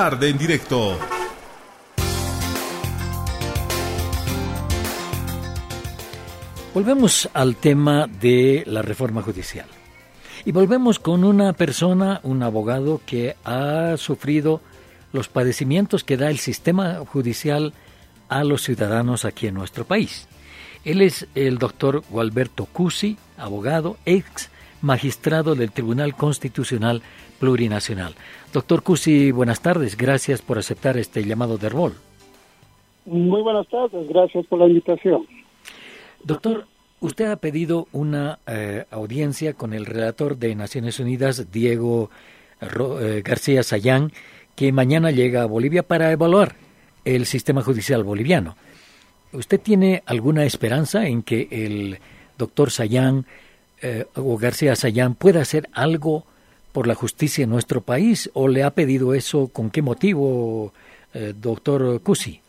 Tarde en directo. Volvemos al tema de la reforma judicial. Y volvemos con una persona, un abogado que ha sufrido los padecimientos que da el sistema judicial a los ciudadanos aquí en nuestro país. Él es el doctor Gualberto Cusi, abogado, ex magistrado del Tribunal Constitucional Plurinacional. Doctor Cusi, buenas tardes. Gracias por aceptar este llamado de rol. Muy buenas tardes. Gracias por la invitación. Doctor, usted ha pedido una eh, audiencia con el relator de Naciones Unidas, Diego eh, García Sayán, que mañana llega a Bolivia para evaluar el sistema judicial boliviano. ¿Usted tiene alguna esperanza en que el doctor Sayán eh, o García Sayán pueda hacer algo por la justicia en nuestro país o le ha pedido eso con qué motivo, eh, doctor Cusi?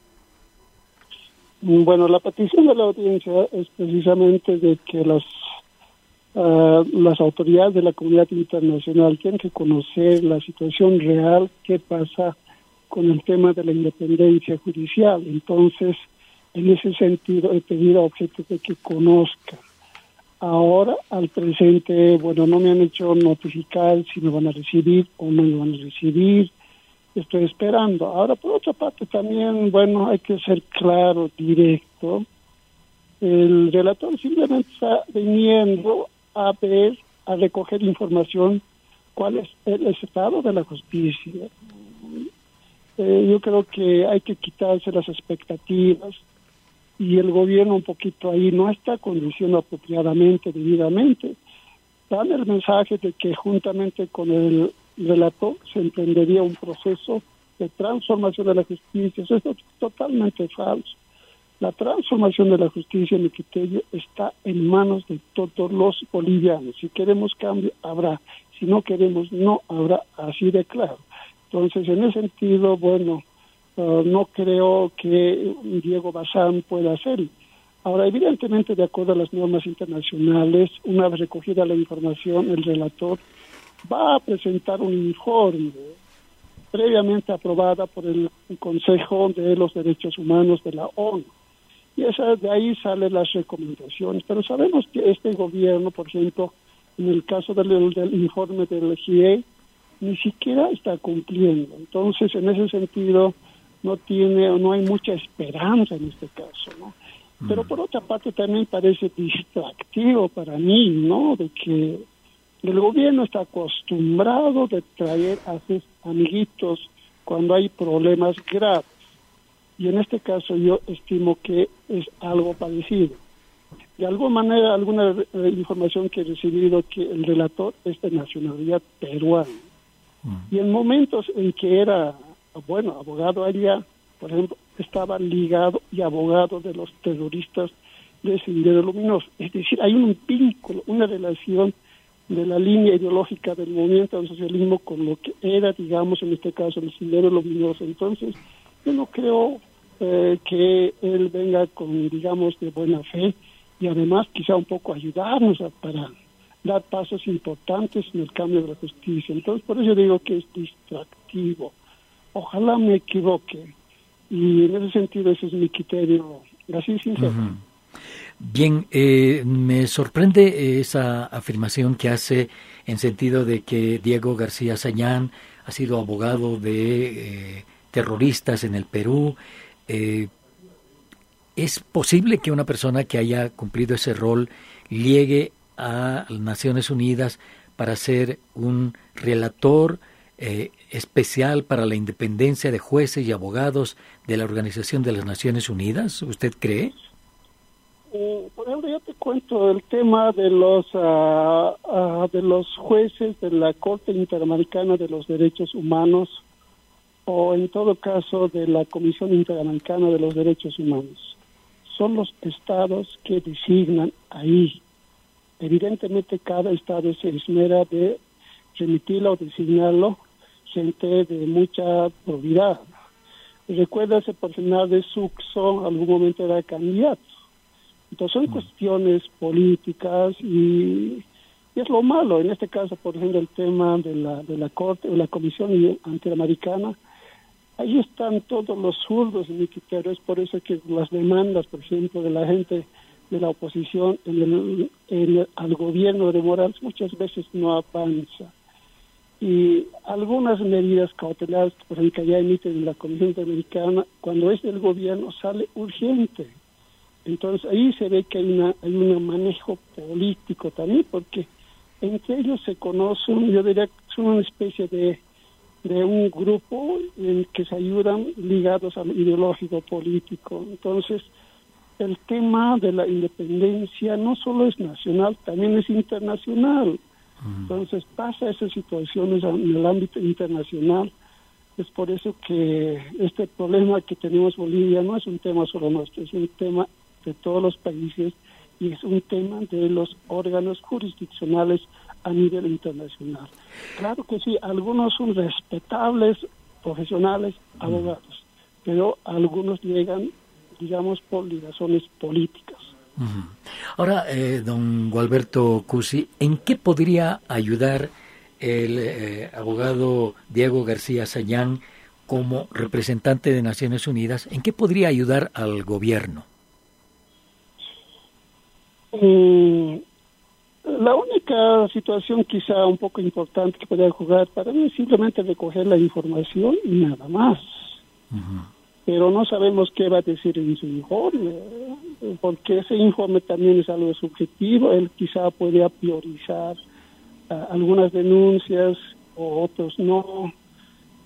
Bueno, la petición de la audiencia es precisamente de que las Ah, las autoridades de la comunidad internacional tienen que conocer la situación real, qué pasa con el tema de la independencia judicial. Entonces, en ese sentido, he pedido a objeto de que conozcan. Ahora, al presente, bueno, no me han hecho notificar si me van a recibir o no me van a recibir. Estoy esperando. Ahora, por otra parte, también, bueno, hay que ser claro, directo. El relator simplemente está viniendo a ver, a recoger información cuál es el estado de la justicia. Eh, yo creo que hay que quitarse las expectativas y el gobierno un poquito ahí no está conduciendo apropiadamente, debidamente. Dan el mensaje de que juntamente con el relator se emprendería un proceso de transformación de la justicia. Eso es totalmente falso. La transformación de la justicia en criterio está en manos de todos los bolivianos. Si queremos cambio, habrá. Si no queremos, no habrá. Así de claro. Entonces, en ese sentido, bueno, uh, no creo que Diego Bazán pueda hacerlo. Ahora, evidentemente, de acuerdo a las normas internacionales, una vez recogida la información, el relator va a presentar un informe previamente aprobada por el Consejo de los Derechos Humanos de la ONU y esa, de ahí salen las recomendaciones. Pero sabemos que este gobierno, por ejemplo, en el caso del, del informe del GIE, ni siquiera está cumpliendo. Entonces, en ese sentido, no tiene no hay mucha esperanza en este caso, ¿no? Pero mm. por otra parte también parece distractivo para mí, ¿no? De que el gobierno está acostumbrado de traer a sus amiguitos cuando hay problemas graves y en este caso yo estimo que es algo parecido. De alguna manera, alguna eh, información que he recibido que el relator es de nacionalidad peruana. Mm. Y en momentos en que era, bueno, abogado allá, por ejemplo, estaba ligado y abogado de los terroristas de Sendero Luminoso. Es decir, hay un vínculo, una relación de la línea ideológica del movimiento del socialismo con lo que era, digamos, en este caso, el Sendero Luminoso. Entonces, yo no creo eh, que él venga con, digamos, de buena fe y además quizá un poco ayudarnos para dar pasos importantes en el cambio de la justicia. Entonces, por eso digo que es distractivo. Ojalá me equivoque. Y en ese sentido, ese es mi criterio. Así sincero. Bien, eh, me sorprende esa afirmación que hace en sentido de que Diego García Sañán ha sido abogado de eh, terroristas en el Perú, eh, ¿Es posible que una persona que haya cumplido ese rol llegue a las Naciones Unidas para ser un relator eh, especial para la independencia de jueces y abogados de la Organización de las Naciones Unidas? ¿Usted cree? Eh, por ejemplo, yo te cuento el tema de los ah, ah, de los jueces de la Corte Interamericana de los Derechos Humanos o en todo caso de la Comisión Interamericana de los Derechos Humanos. Son los estados que designan ahí. Evidentemente cada estado se esmera de remitirlo o designarlo gente de mucha probidad. Recuérdase por de Suxo, algún momento era candidato. Entonces son mm. cuestiones políticas y, y, es lo malo. En este caso, por ejemplo, el tema de la, de la Corte o la Comisión Interamericana ahí están todos los zurdos en mi criterio. Es por eso que las demandas, por ejemplo, de la gente de la oposición en el, al gobierno de Morales muchas veces no avanza. Y algunas medidas cautelares, por que ya emiten la Comisión Interamericana, cuando es del gobierno sale urgente. Entonces ahí se ve que hay, una, hay un manejo político también, porque entre ellos se conocen, yo diría que son una especie de, de un grupo en que se ayudan ligados al ideológico político. Entonces, el tema de la independencia no solo es nacional, también es internacional. Entonces pasa esas situaciones en el ámbito internacional. Es por eso que este problema que tenemos Bolivia no es un tema solo nuestro, es un tema de todos los países y es un tema de los órganos jurisdiccionales a nivel internacional. Claro que sí, algunos son respetables, profesionales, abogados, pero algunos llegan, digamos, por razones políticas. Ahora, eh, don Gualberto Cusi, ¿en qué podría ayudar el eh, abogado Diego García Sayán como representante de Naciones Unidas? ¿En qué podría ayudar al gobierno? Mm, la única situación quizá un poco importante que podría jugar para mí es simplemente recoger la información y nada más. Pero no sabemos qué va a decir en su informe, porque ese informe también es algo subjetivo. Él quizá podría priorizar ah, algunas denuncias o otros no.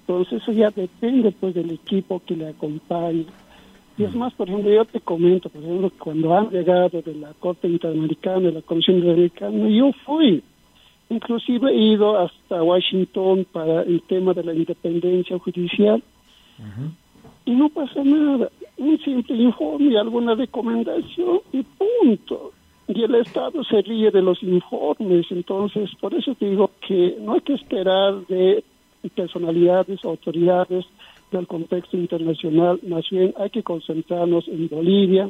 Entonces eso ya depende pues del equipo que le acompañe. Y es más, por ejemplo, yo te comento, por ejemplo, cuando han llegado de la Corte Interamericana, de la Comisión Interamericana, yo fui. Inclusive he ido hasta Washington para el tema de la independencia judicial. Y no pasa nada. Un simple informe y alguna recomendación y punto. Y el Estado se ríe de los informes. Entonces, por eso digo que no hay que esperar de personalidades, autoridades, del contexto internacional, más bien hay que concentrarnos en Bolivia.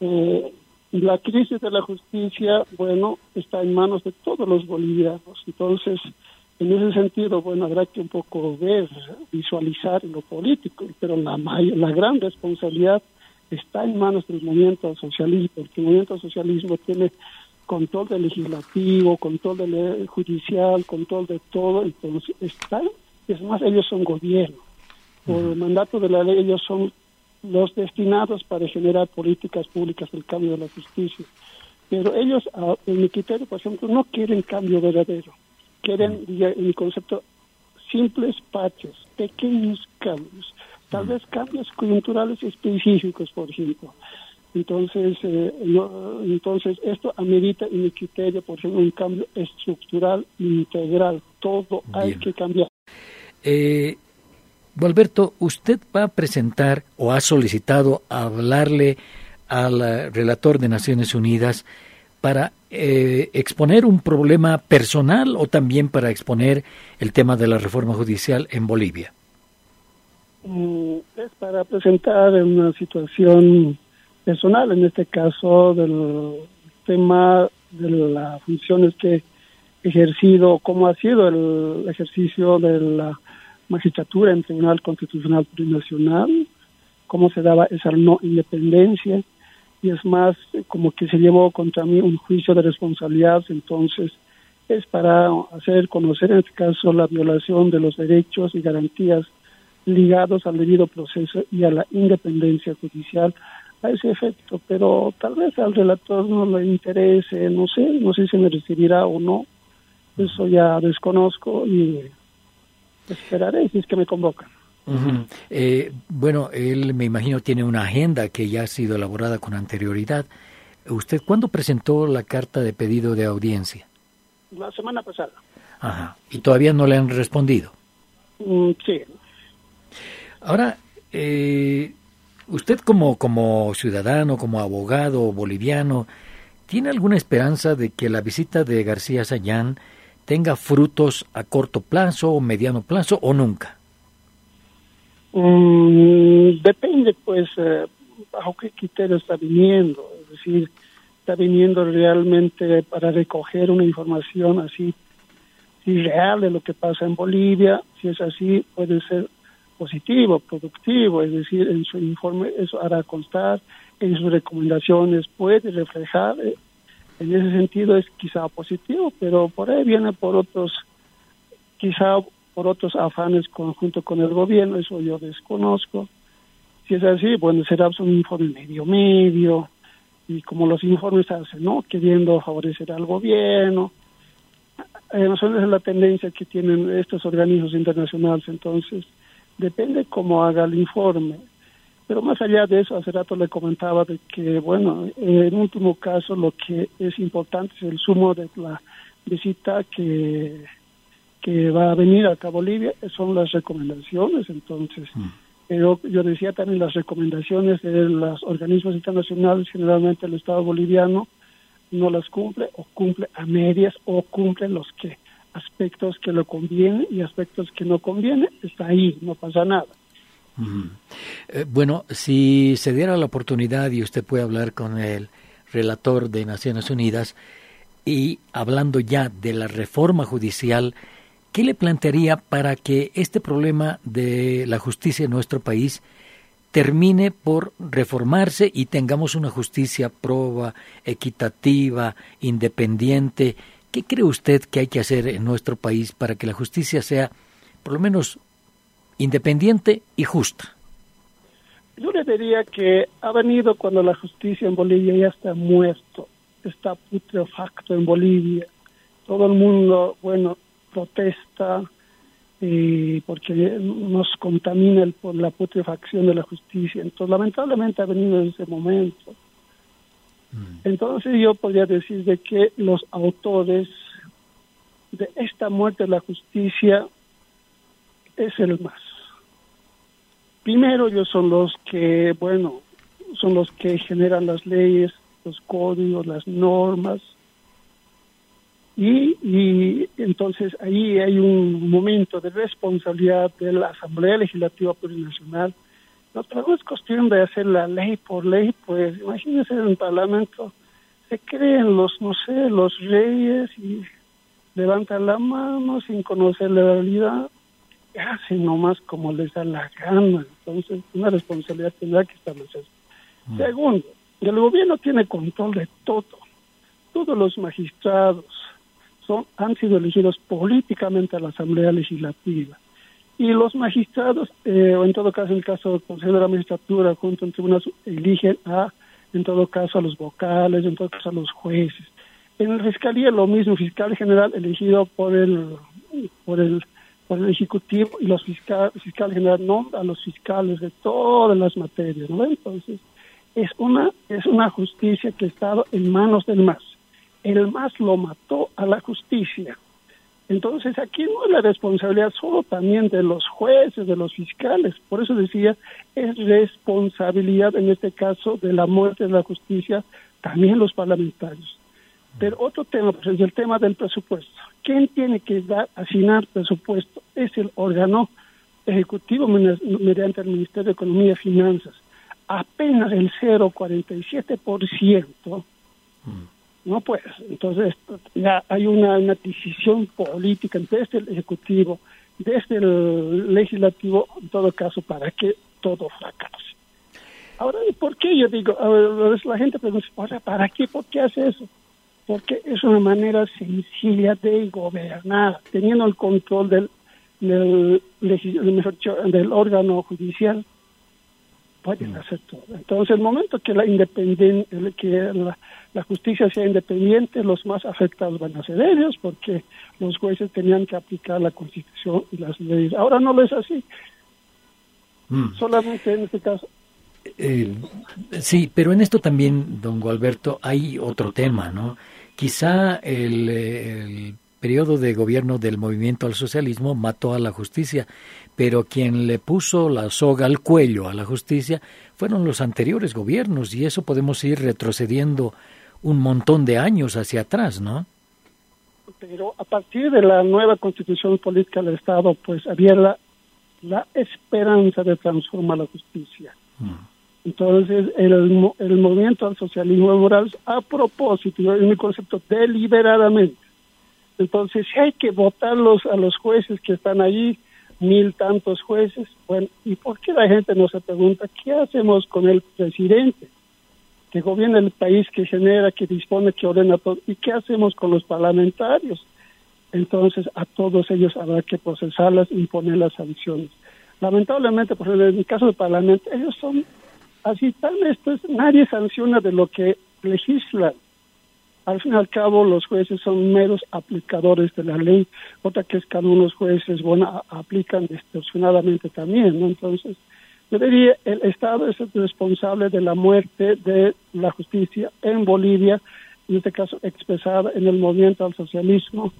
Eh, la crisis de la justicia, bueno, está en manos de todos los bolivianos. Entonces, en ese sentido, bueno, habrá que un poco ver, visualizar lo político, pero la, la gran responsabilidad está en manos del movimiento socialismo, porque el movimiento socialismo tiene control del legislativo, control del judicial, control de todo, entonces está, es más, ellos son gobierno por el mandato de la ley, ellos son los destinados para generar políticas públicas del cambio de la justicia. Pero ellos, en mi criterio, por ejemplo, no quieren cambio verdadero. Quieren, en mi concepto, simples paches, pequeños cambios, tal vez cambios coyunturales específicos, por ejemplo. Entonces, eh, entonces esto amerita, en mi criterio, por ejemplo, un cambio estructural integral. Todo hay que cambiar. Eh, Alberto, usted va a presentar o ha solicitado hablarle al eh, relator de Naciones Unidas para eh, exponer un problema personal o también para exponer el tema de la reforma judicial en Bolivia. Mm, es para presentar una situación personal, en este caso del tema de las funciones que he ejercido, cómo ha sido el ejercicio de la magistratura en Tribunal Constitucional Plurinacional, cómo se daba esa no independencia, y es más, como que se llevó contra mí un juicio de responsabilidad, entonces es para hacer conocer en este caso la violación de los derechos y garantías ligados al debido proceso y a la independencia judicial a ese efecto, pero tal vez al relator no le interese, no sé, no sé si me recibirá o no, eso ya desconozco y esperaré si es que me convocan. Eh, bueno, él me imagino tiene una agenda que ya ha sido elaborada con anterioridad. ¿Usted cuándo presentó la carta de pedido de audiencia? La semana pasada. Ajá. ¿Y todavía no le han respondido? Mm, sí. Ahora, eh, usted como, como ciudadano, como abogado boliviano, ¿tiene alguna esperanza de que la visita de García Sayán tenga frutos a corto plazo o mediano plazo o nunca? Mm, depende, pues, eh, bajo qué criterio está viniendo. Es decir, está viniendo realmente para recoger una información así, real de lo que pasa en Bolivia. Si es así, puede ser positivo, productivo, es decir, en su informe eso hará constar, en sus recomendaciones puede reflejar, eh, en ese sentido es quizá positivo, pero por ahí viene por otros, quizá por otros afanes conjunto con el gobierno, eso yo desconozco. Si es así, bueno, será un informe medio medio, y como los informes hacen, ¿no? Queriendo favorecer al gobierno. Eh, esa es la tendencia que tienen estos organismos internacionales, entonces depende cómo haga el informe. Pero más allá de eso, hace rato le comentaba de que, bueno, en último caso lo que es importante es el sumo de la visita que, que va a venir acá a Bolivia, son las recomendaciones, entonces. Mm. Pero yo decía también las recomendaciones de los organismos internacionales, generalmente el Estado boliviano no las cumple o cumple a medias o cumple los que aspectos que le conviene y aspectos que no conviene, está ahí, no pasa nada. Eh, bueno, si se diera la oportunidad y usted puede hablar con el relator de Naciones Unidas y hablando ya de la reforma judicial, ¿qué le plantearía para que este problema de la justicia en nuestro país termine por reformarse y tengamos una justicia proba, equitativa, independiente? ¿Qué cree usted que hay que hacer en nuestro país para que la justicia sea por lo menos independiente y justa? Yo le diría que ha venido cuando la justicia en Bolivia ya está muerto, está putrefacto en Bolivia. Todo el mundo, bueno, protesta eh, porque nos contamina por la putrefacción de la justicia. Entonces, lamentablemente ha venido en ese momento. Mm. Entonces yo podría decir de que los autores de esta muerte de la justicia es el más. Primero ellos son los que, bueno, son los que generan las leyes, los códigos, las normas. Y, y entonces ahí hay un momento de responsabilidad de la Asamblea Legislativa Plurinacional. No todo es cuestión de hacer la ley por ley, pues imagínense en el Parlamento, se creen los, no sé, los reyes y levantan la mano sin conocer la realidad hacen nomás como les da la gana. Entonces, una responsabilidad tendrá que establecer. Mm. Segundo, el gobierno tiene control de todo. Todos los magistrados son, han sido elegidos políticamente a la Asamblea Legislativa. Y los magistrados, eh, o en todo caso, en el caso del Consejo de la Magistratura, junto al Tribunal, eligen a, en todo caso, a los vocales, en todo caso, a los jueces. En la Fiscalía, lo mismo, fiscal general elegido por el, por el por el Ejecutivo y los fiscales, fiscal general nombra a los fiscales de todas las materias, ¿no? Entonces, es una, es una justicia que ha estado en manos del MAS. El MAS lo mató a la justicia. Entonces, aquí no es la responsabilidad solo también de los jueces, de los fiscales. Por eso decía, es responsabilidad en este caso de la muerte de la justicia, también los parlamentarios. Pero otro tema, pues es el tema del presupuesto. ¿Quién tiene que dar, asignar presupuesto? Es el órgano ejecutivo mediante el Ministerio de Economía y Finanzas. Apenas el 0,47%. No pues, entonces ya hay una, decisión política desde el Ejecutivo, desde el Legislativo, en todo caso, para que todo fracase. Ahora, ¿por qué yo digo? la gente pregunta, ¿para qué? ¿Por qué hace eso? porque es una manera sencilla de gobernar, teniendo el control del, del, del órgano judicial, pueden mm. hacer todo. Entonces, el momento que la que la, justicia sea independiente, los más afectados van a ser ellos, porque los jueces tenían que aplicar la Constitución y las leyes. Ahora no lo es así. Mm. Solamente en este caso. Eh, sí, pero en esto también, don Gualberto, hay otro tema, ¿no? Quizá el, periodo de gobierno del movimiento al socialismo mató a la justicia, pero quien le puso la soga al cuello a la justicia fueron los anteriores gobiernos y eso podemos ir retrocediendo un montón de años hacia atrás, ¿no? Pero a partir de la nueva constitución política del Estado, pues había la, la esperanza de transformar la justicia. Mm. Entonces, el, el movimiento al socialismo moral a propósito, es mi concepto deliberadamente. Entonces, si hay que votarlos a los jueces que están ahí, mil tantos jueces. Bueno, ¿y por qué la gente no se pregunta qué hacemos con el presidente que gobierna el país, que genera, que dispone, que ordena todo? ¿Y qué hacemos con los parlamentarios? Entonces, a todos ellos habrá que procesarlas y imponer las sanciones. Lamentablemente, por ejemplo, en el caso del Parlamento, ellos son así tan estos, nadie sanciona de lo que legisla al fin y al cabo los jueces son meros aplicadores de la ley, otra que es que algunos jueces bueno, aplican distorsionadamente también, ¿no? Entonces, yo el Estado es el responsable de la muerte de la justicia en Bolivia, en este caso expresada en el movimiento al socialismo.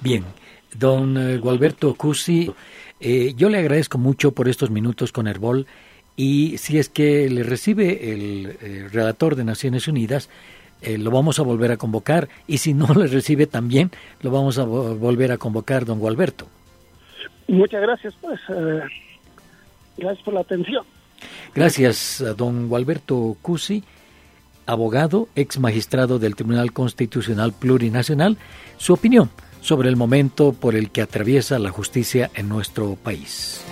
Bien, don eh, Gualberto Cusi, eh, yo le agradezco mucho por estos minutos con Herbol y si es que le recibe el eh, relator de Naciones Unidas, eh, lo vamos a volver a convocar y si no le recibe también, lo vamos a volver a convocar, don Gualberto. Muchas gracias, pues. Eh, gracias por la atención. Gracias, don Gualberto Cusi, abogado, ex magistrado del Tribunal Constitucional Plurinacional, su opinión sobre el momento por el que atraviesa la justicia en nuestro país.